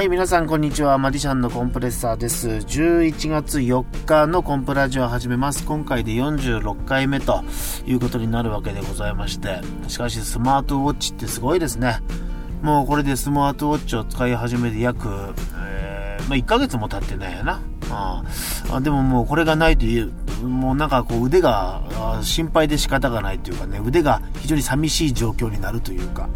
はい、皆さん、こんにちは。マディシャンのコンプレッサーです。11月4日のコンプラジオを始めます。今回で46回目ということになるわけでございまして。しかし、スマートウォッチってすごいですね。もうこれでスマートウォッチを使い始めて約、えー、まあ、1ヶ月も経ってないやな。ああでももうこれがないという、もうなんかこう腕が心配で仕方がないというかね、腕が非常に寂しい状況になるというか、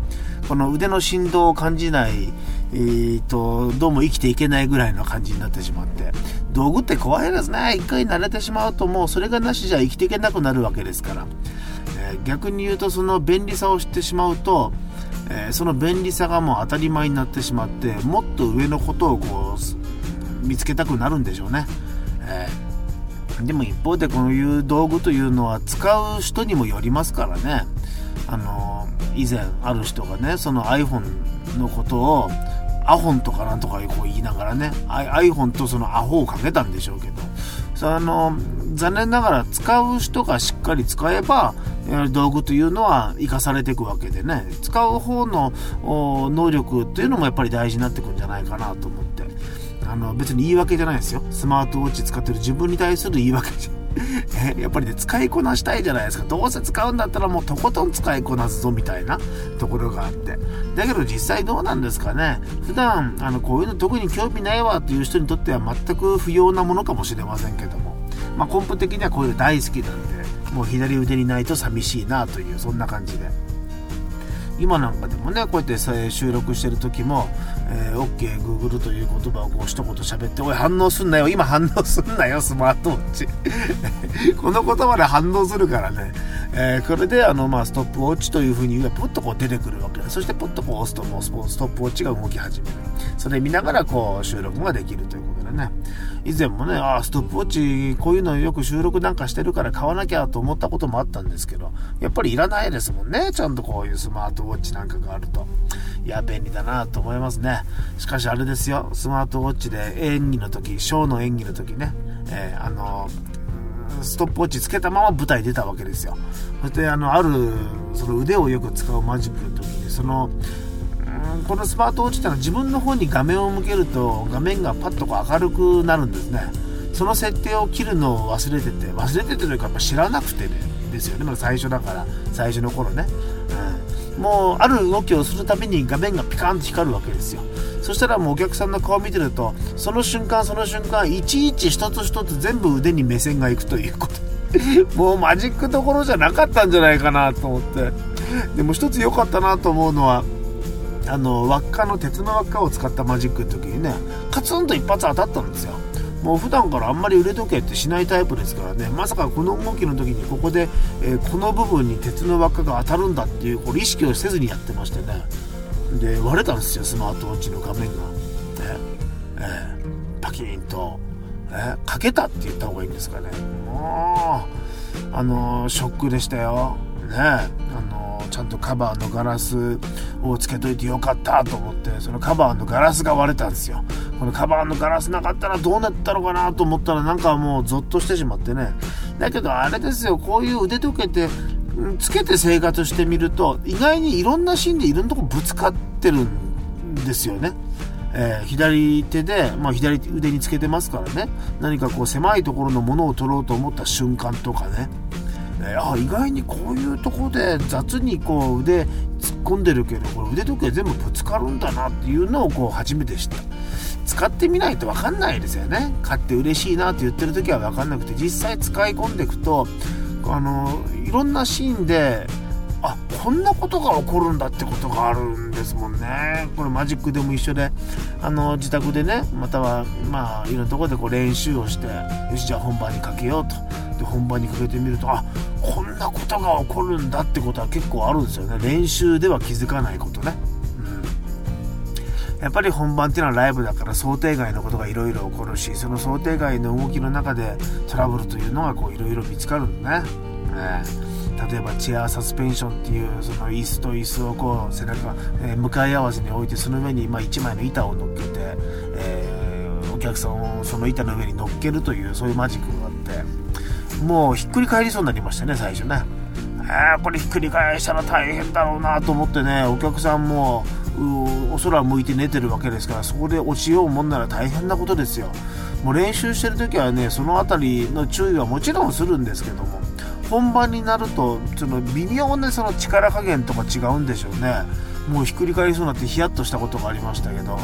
この腕の振動を感じないえーと、どうも生きていけないぐらいの感じになってしまって、道具って怖いですね。一回慣れてしまうともうそれがなしじゃ生きていけなくなるわけですから。えー、逆に言うとその便利さを知ってしまうと、えー、その便利さがもう当たり前になってしまって、もっと上のことをこう、見つけたくなるんでしょうね。えー、でも一方でこういう道具というのは使う人にもよりますからね。あの以前ある人がね、その iPhone のことをアホンとかなんとかこう言いながらね、iPhone とそのアホをかけたんでしょうけど、その、残念ながら使う人がしっかり使えば、道具というのは生かされていくわけでね、使う方の能力っていうのもやっぱり大事になってくるんじゃないかなと思って、あの、別に言い訳じゃないですよ。スマートウォッチ使ってる自分に対する言い訳じゃ やっぱりね、使いこなしたいじゃないですか。どうせ使うんだったらもうとことん使いこなすぞみたいなところがあって。だけど実際どうなんですかね。普段、あの、こういうの特に興味ないわっていう人にとっては全く不要なものかもしれませんけども。まあ、根本的にはこういうの大好きなんで、もう左腕にないと寂しいなという、そんな感じで。今なんかでもねこうやって収録してる時も、えー、OK Google という言葉をこう一言喋っておい反応すんなよ。今反応すんなよスマートウォッチ。この言葉で反応するからね、えー、これであの、まあ、ストップウォッチというふうに言えばポッとこう出てくるわけでそしてポッとこう押すともうストップウォッチが動き始めるそれ見ながらこう収録ができるということでね以前もね、ああ、ストップウォッチ、こういうのよく収録なんかしてるから買わなきゃと思ったこともあったんですけど、やっぱりいらないですもんね。ちゃんとこういうスマートウォッチなんかがあると。いや、便利だなと思いますね。しかしあれですよ、スマートウォッチで演技の時、ショーの演技の時ね、えー、あの、ストップウォッチつけたまま舞台出たわけですよ。そして、あの、ある、その腕をよく使うマジックの時に、その、このスマートウォッチってのは自分の方に画面を向けると画面がパッとこう明るくなるんですね。その設定を切るのを忘れてて忘れててというかやっぱ知らなくてねですよね。まだ最初だから最初の頃ね、うん、もうある動きをするたびに画面がピカンと光るわけですよ。そしたらもうお客さんの顔を見てるとその瞬間その瞬間いちいち一つ一つ全部腕に目線がいくということ。もうマジックどころじゃなかったんじゃないかなと思って。でも一つ良かったなと思うのはあの輪っかの鉄の輪っかを使ったマジックの時にねカツンと一発当たったんですよ。もう普段からあんまり腕時計ってしないタイプですからね。まさかこの動きの時にここで、えー、この部分に鉄の輪っかが当たるんだっていうこれ意識をせずにやってましてね。で割れたんですよスマートウォッチの画面が。ね。えー、パキーンと、え、かけたって言った方がいいんですかね。もうあのー、ショックでしたよ。ね。あのちゃんとカバーのガラスをつけといてよかったと思ってそのカバーのガラスが割れたんですよ。このカバーのガラスなかったらどうなったのかなと思ったらなんかもうゾッとしてしまってね。だけどあれですよ。こういう腕時計ってつけて生活してみると意外にいろんなシーンでいろんなとこぶつかってるんですよね。えー、左手で、まあ、左腕につけてますからね。何かこう狭いところのものを取ろうと思った瞬間とかね。ねあ意外にこういうとこで雑にこう腕突っ込んでるけどこれ腕時計全部ぶつかるんだなっていうのをこう初めて知った。使ってみないと分かんないですよね。買って嬉しいなって言ってる時は分かんなくて実際使い込んでいくとあのいろんなシーンであこんなことが起こるんだってことがあるんですもんね。これマジックでも一緒であの自宅でねまたはまあいろんなとこでこう練習をしてよしじゃあ本番にかけようと。で本番にかけてみるとあこんなことが起こるんだってことは結構あるんですよね。練習では気づかないことね、やっぱり本番っていうのはライブだから想定外のことがいろいろ起こるしその想定外の動きの中でトラブルというのがいろいろ見つかるんだね、え例えばチェアサスペンションっていうその椅子と椅子をこう背中、えー、向かい合わせに置いてその上にま1枚の板を乗っけて、えー、お客さんをその板の上に乗っけるというそういうマジックがあってもうひっくり返りそうになりましたね、最初ね。えー、これひっくり返したら大変だろうなと思ってね、お客さんも、お空向いて寝てるわけですからそこで落ちようもんなら大変なことですよ。もう練習してる時はねその辺りの注意はもちろんするんですけども本番になるとその微妙なその力加減とか違うんでしょうね。もうひっくり返りそうになってヒヤッとしたことがありましたけど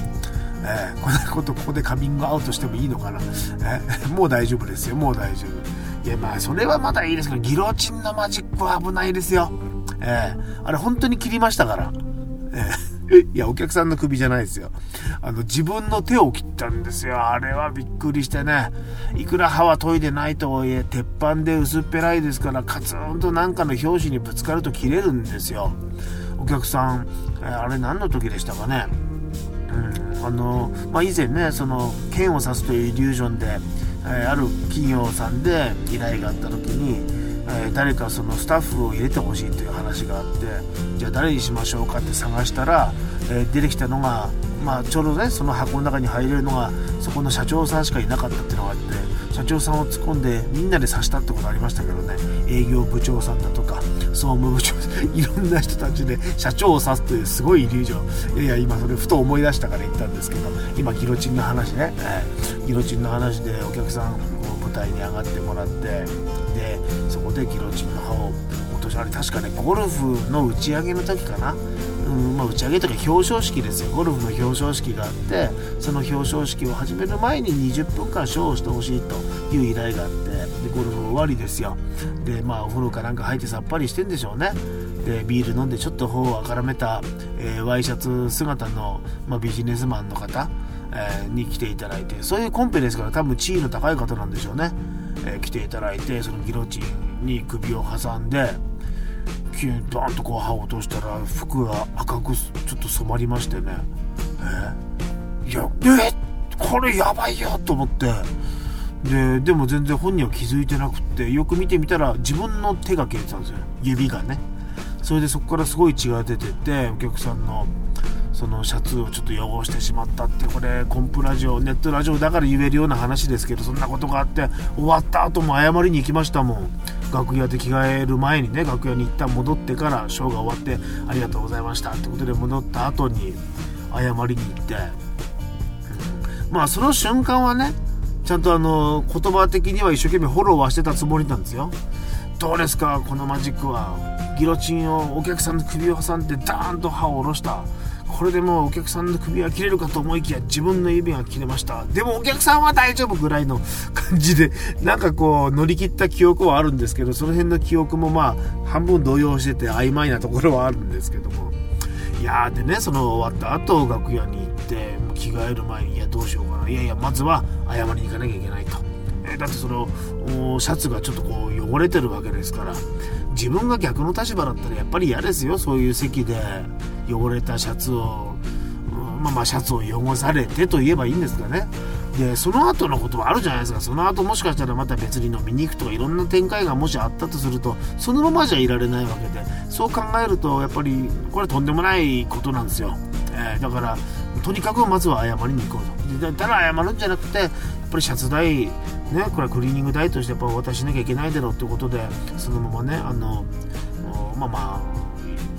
えー、こんなことここでカミングアウトしてもいいのかな、えー、もう大丈夫ですよもう大丈夫。いやまあそれはまだいいですけどギロチンのマジックは危ないですよ。えー、あれ本当に切りましたから、いやお客さんの首じゃないですよ。あの自分の手を切ったんですよ。あれはびっくりしてね。いくら歯は研いでないとはいえ鉄板で薄っぺらいですからカツンとなんかの拍子にぶつかると切れるんですよ。お客さん、え、あれ何の時でしたかね。うん、あの、まあ、以前ねその剣を刺すというイリュージョンで、え、ある企業さんで依頼があった時に、え、誰かそのスタッフを入れてほしいという話があってじゃあ誰にしましょうかって探したら、え、出てきたのが、まあ、ちょうどねその箱の中に入れるのがそこの社長さんしかいなかったっていうのがあって社長さんを突っ込んでみんなで刺したってことありましたけどね。営業部長さんだとか総務部長 いろんな人たちで社長を刺すというすごいイリュージョン。いやいや今それふと思い出したから言ったんですけど今ギロチンの話ね、えー、ギロチンの話でお客さん台に上がってもらってでそこでギロチンの刃を落としあれ確かねゴルフの打ち上げの時かな？うんまあ、打ち上げとか表彰式ですよ。ゴルフの表彰式があってその表彰式を始める前に20分間ショーをしてほしいという依頼があってでゴルフ終わりですよ。でまあお風呂かなんか入ってさっぱりしてんでしょうね。でビール飲んでちょっと頬をあからめた、えー、ワイシャツ姿の、まあ、ビジネスマンの方、えー、に来ていただいてそういうコンペですから多分地位の高い方なんでしょうね、えー、来ていただいてそのギロチンに首を挟んで急にバンとこう歯を落としたら服が赤くちょっと染まりましてね。えいやえこれやばいよと思って。ででも全然本人は気づいてなくってよく見てみたら自分の手が切れてたんですよ指がね。それでそこからすごい血が出ててお客さんのそのシャツをちょっと汚してしまったってこれコンプラジオネットラジオだから言えるような話ですけどそんなことがあって終わった後も謝りに行きましたもん。楽屋で着替える前にね楽屋に一旦戻ってからショーが終わってありがとうございましたってことで戻った後に謝りに行って、うん、まあその瞬間はねちゃんとあの言葉的には一生懸命フォローはしてたつもりなんですよ。どうですかこのマジックは。ギロチンをお客さんの首を挟んでダーンと歯を下ろした。これでもうお客さんの首は切れるかと思いきや自分の指が切れました。でもお客さんは大丈夫ぐらいの感じで なんかこう乗り切った記憶はあるんですけどその辺の記憶もまあ半分動揺してて曖昧なところはあるんですけども。いやでねその終わった後楽屋に行って着替える前にいやどうしようかな。いやいやまずは謝りに行かなきゃいけないと。えだってそのシャツがちょっとこう汚れてるわけですから自分が逆の立場だったらやっぱり嫌ですよそういう席で。汚れたシャツを、まあ、まあシャツを汚されてと言えばいいんですかね。でその後のことはあるじゃないですか。その後もしかしたらまた別に飲みに行くとかいろんな展開がもしあったとするとそのままじゃいられないわけで。そう考えるとやっぱりこれとんでもないことなんですよ、えー、だからとにかくまずは謝りに行こうと。ただ謝るんじゃなくてやっぱりシャツ代ねこれクリーニング代としてやっぱ渡しなきゃいけないだろうってことでそのままねあのまあまあ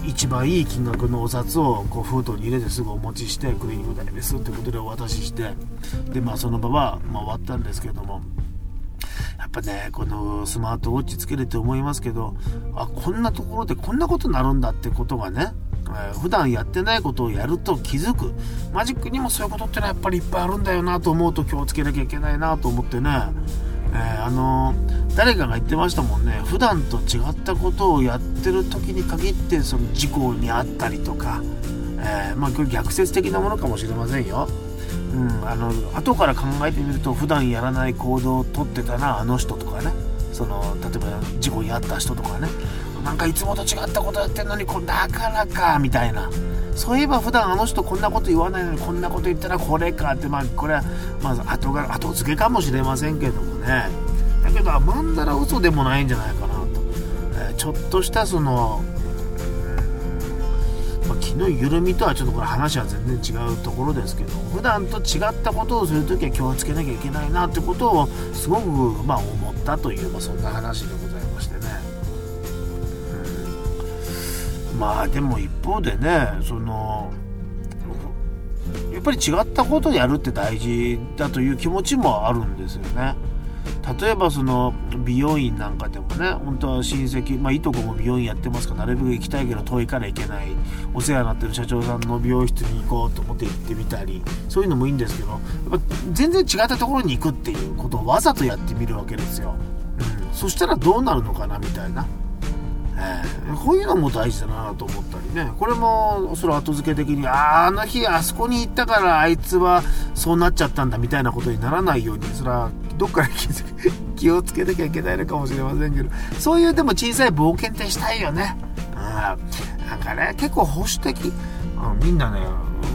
一番いい金額のお札をこう封筒に入れてすぐお持ちしてクリーニング代ですってことでお渡ししてでまあその場は、ま、終わったんですけどもやっぱねこのスマートウォッチつけれて思いますけどあこんなところでこんなことになるんだってことがねえー、普段やってないことをやると気づく。マジックにもそういうことってのはやっぱりいっぱいあるんだよなと思うと気をつけなきゃいけないなと思ってね、えー、あの、誰かが言ってましたもんね。普段と違ったことをやってる時に限ってその事故に遭ったりとか、えまあ、これ逆説的なものかもしれませんよ。うん、あの後から考えてみると普段やらない行動をとってたなあの人とかね。その例えば事故に遭った人とかね。なんかいつもと違ったことやってんのにこだからかみたいな。そういえば普段あの人こんなこと言わないのにこんなこと言ったらこれかってまあこれはまず後が後付けかもしれませんけどもね。だけどまんだら嘘でもないんじゃないかなと、えー、ちょっとしたそのまあ、昨日緩みとはちょっとこれ話は全然違うところですけど普段と違ったことをするときは気をつけなきゃいけないなってことをすごくまあ思ったという、まあ、そんな話でごまあでも一方でねそのやっぱり違ったことをやるって大事だという気持ちもあるんですよね。例えばその美容院なんかでもね本当は親戚、まあ、いとこも美容院やってますからなるべく行きたいけど遠いから行けないお世話になってる社長さんの美容室に行こうと思って行ってみたりそういうのもいいんですけどやっぱ全然違ったところに行くっていうことをわざとやってみるわけですよ、うん、そしたらどうなるのかなみたいな。えー、こういうのも大事だなと思ったりね、これも、それ後付け的に、あああの日あそこに行ったからあいつはそうなっちゃったんだみたいなことにならないように、それはどっかで気をつけなきゃいけないのかもしれませんけど、そういうでも小さい冒険ってしたいよね。うん、なんかね、結構保守的、うん、みんなね、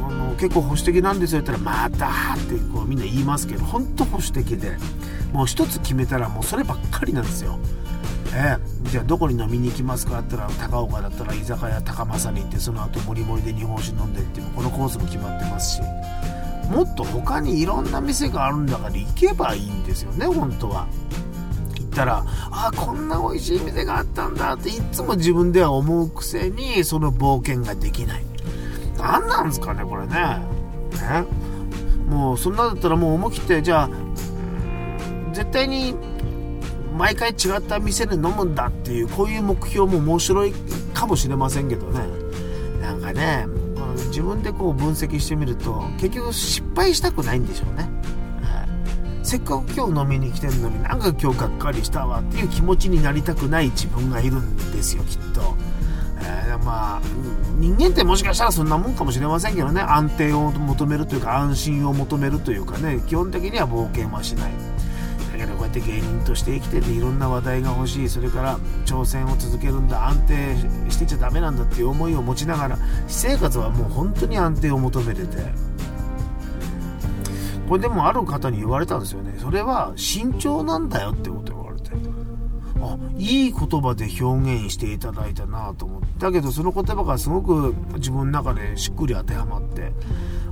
あの結構保守的なんですよって言ったら、またってこうみんな言いますけど、本当保守的で、もう一つ決めたらもうそればっかりなんですよ。えじゃあどこに飲みに行きますか？って言ったら高岡だったら居酒屋高政に行ってその後もりもりで日本酒飲んでっていうこのコースも決まってますし。もっと他にいろんな店があるんだから行けばいいんですよね本当は。行ったらあこんな美味しい店があったんだっていつも自分では思うくせにその冒険ができない。何なんですかねこれね。ね。もうそんなだったらもう思い切ってじゃあ絶対に毎回違った店で飲むんだっていうこういう目標も面白いかもしれませんけどね。なんかね自分でこう分析してみると結局失敗したくないんでしょうね、せっかく今日飲みに来てるのになんか今日がっかりしたわっていう気持ちになりたくない自分がいるんですよきっと、えー、まあ人間ってもしかしたらそんなもんかもしれませんけどね。安定を求めるというか安心を求めるというかね。基本的には冒険はしない。だけどこうやって芸人として生きてていろんな話題が欲しいそれから挑戦を続けるんだ安定してちゃダメなんだっていう思いを持ちながら私生活はもう本当に安定を求めてて。これでもある方に言われたんですよね。それは慎重なんだよってこと言われて。あいい言葉で表現していただいたなと思って。だけどその言葉がすごく自分の中でしっくり当てはまって。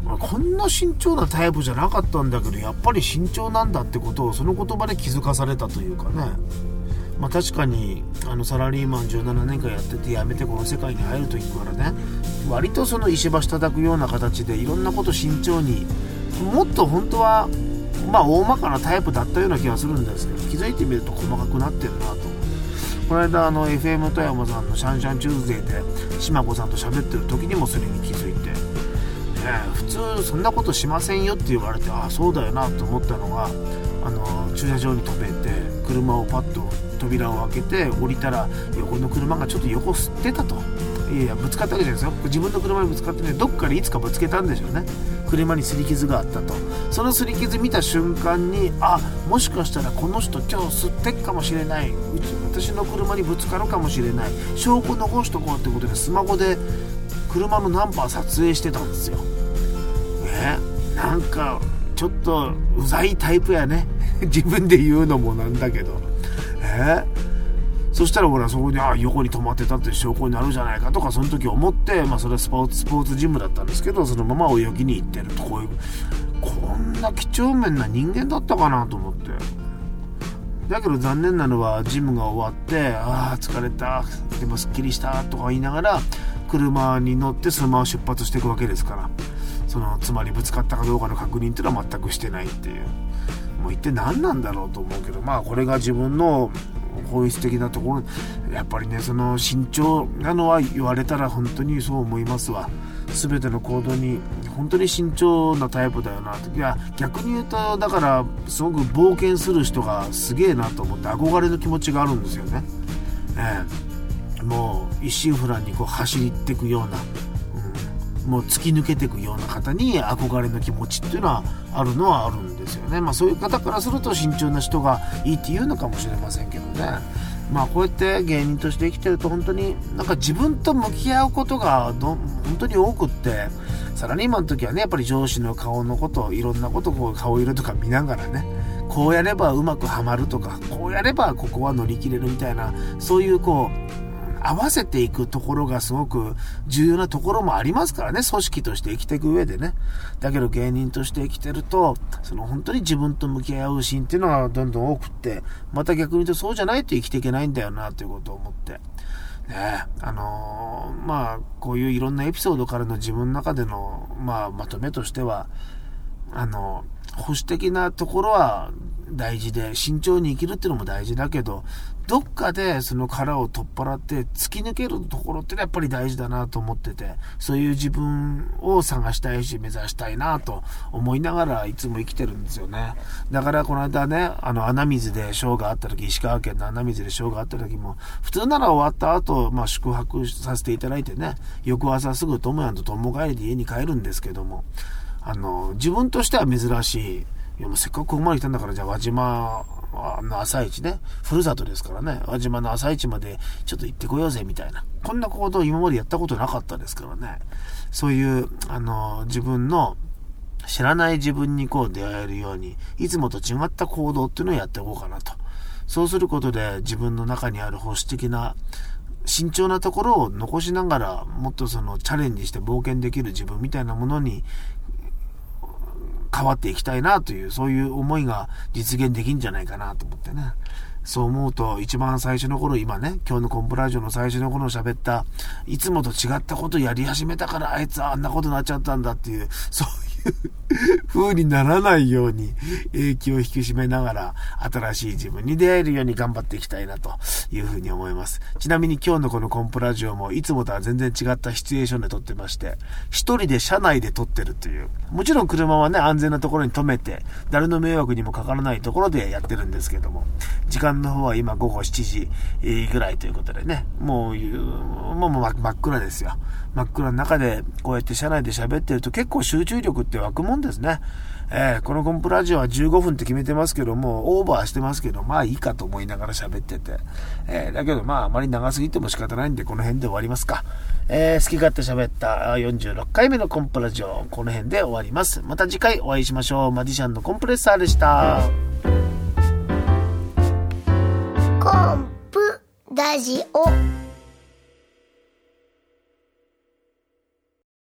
こんな慎重なタイプじゃなかったんだけどやっぱり慎重なんだってことをその言葉で気づかされたというかね。まあ、確かにあのサラリーマン17年間やってて辞めてこの世界に入る時からね。割とその石橋叩くような形でいろんなこと慎重にもっと本当はまあ大まかなタイプだったような気がするんですけど気づいてみると細かくなってるなと。この間あの FM 富山さんの「シャンシャンチューズデー」で島子さんと喋ってる時にもそれに気づいて。普通そんなことしませんよって言われてああそうだよなと思ったのがあの駐車場に止めて車をパッと扉を開けて降りたら横の車がちょっと横吸ってたと。いやいやぶつかったわけじゃないですよ。自分の車にぶつかってねどっかでいつかぶつけたんでしょうね。車に擦り傷があったと。その擦り傷見た瞬間にあもしかしたらこの人今日吸ってっかもしれない。うち私の車にぶつかるかもしれない。証拠残しとこうってことでスマホで車のナンバー撮影してたんですよ。ね。なんかちょっとうざいタイプやね。自分で言うのもなんだけど。え？そしたらほらそこにあ横に止まってたって証拠になるじゃないかとかその時思ってまあそれはスポーツスポーツジムだったんですけどそのまま泳ぎに行ってるとこういうこんな几帳面な人間だったかなと思って。だけど残念なのはジムが終わってああ疲れたでもすっきりしたとか言いながら車に乗ってそのまま出発していくわけですから。そのつまりぶつかったかどうかの確認っていうのは全くしてないっていう。もう一体何なんだろうと思うけどまあこれが自分の本質的なところやっぱりねその慎重なのは言われたら本当にそう思いますわ。全ての行動に本当に慎重なタイプだよなといや逆に言うとだからすごく冒険する人がすげえなと思って憧れの気持ちがあるんですよね、ええ、もう一心不乱にこう走っていくようなもう突き抜けていくような方に憧れの気持ちっていうのはあるのはあるんですよね。まあそういう方からすると慎重な人がいいって言うのかもしれませんけどね。まあこうやって芸人として生きてると本当になんか自分と向き合うことがど本当に多くってサラリーマンの時はねやっぱり上司の顔のこといろんなことこう顔色とか見ながらねこうやればうまくはまるとかこうやればここは乗り切れるみたいなそういうこう合わせていくところがすごく重要なところもありますからね、組織として生きていく上でね。だけど芸人として生きてると、その本当に自分と向き合うシーンっていうのはどんどん多くって、また逆に言うとそうじゃないと生きていけないんだよなということを思って。ねあのー、まあ、こういういろんなエピソードからの自分の中での、まあ、まとめとしては、あの、保守的なところは大事で、慎重に生きるっていうのも大事だけど、どっかでその殻を取っ払って突き抜けるところってやっぱり大事だなと思ってて、そういう自分を探したいし目指したいなと思いながらいつも生きてるんですよね。だからこの間ね、あの穴水でショーがあった時、石川県の穴水でショーがあった時も、普通なら終わった後、まあ宿泊させていただいてね、翌朝すぐ友やんと友帰りで家に帰るんですけども、あの、自分としては珍しい、いやせっかくここまで来たんだから、じゃあ輪島の朝市ね、ふるさとですからね、輪島の朝市までちょっと行ってこようぜみたいな。こんなことを今までやったことなかったですからね。そういう、あの、自分の知らない自分にこう出会えるように、いつもと違った行動っていうのをやっていこうかなと。そうすることで自分の中にある保守的な慎重なところを残しながら、もっとそのチャレンジして冒険できる自分みたいなものに変わっていきたいなという、そういう思いが実現できんじゃないかなと思ってね。そう思うと、一番最初の頃、今ね、今日のコンプラジオの最初の頃喋った、いつもと違ったことやり始めたから、あいつあんなことになっちゃったんだっていう、そう 風にならないように、影響を引き締めながら、新しい自分に出会えるように頑張っていきたいな、というふうに思います。ちなみに今日のこのコンプラジオも、いつもとは全然違ったシチュエーションで撮ってまして、一人で車内で撮ってるという。もちろん車はね、安全なところに止めて、誰の迷惑にもかからないところでやってるんですけども、時間の方は今午後7時ぐらいということでね、もう、もう真っ暗ですよ。真っ暗の中でこうやって車内で喋ってると結構集中力ってって湧くもんですね。えー、このコンプラジオは15分って決めてますけども、オーバーしてますけど、まあいいかと思いながら喋ってて。えー、だけどまああまり長すぎても仕方ないんで、この辺で終わりますか。えー、好き勝手喋った46回目のコンプラジオ、この辺で終わります。また次回お会いしましょう。マジシャンのコンプレッサーでした。コンプラジオ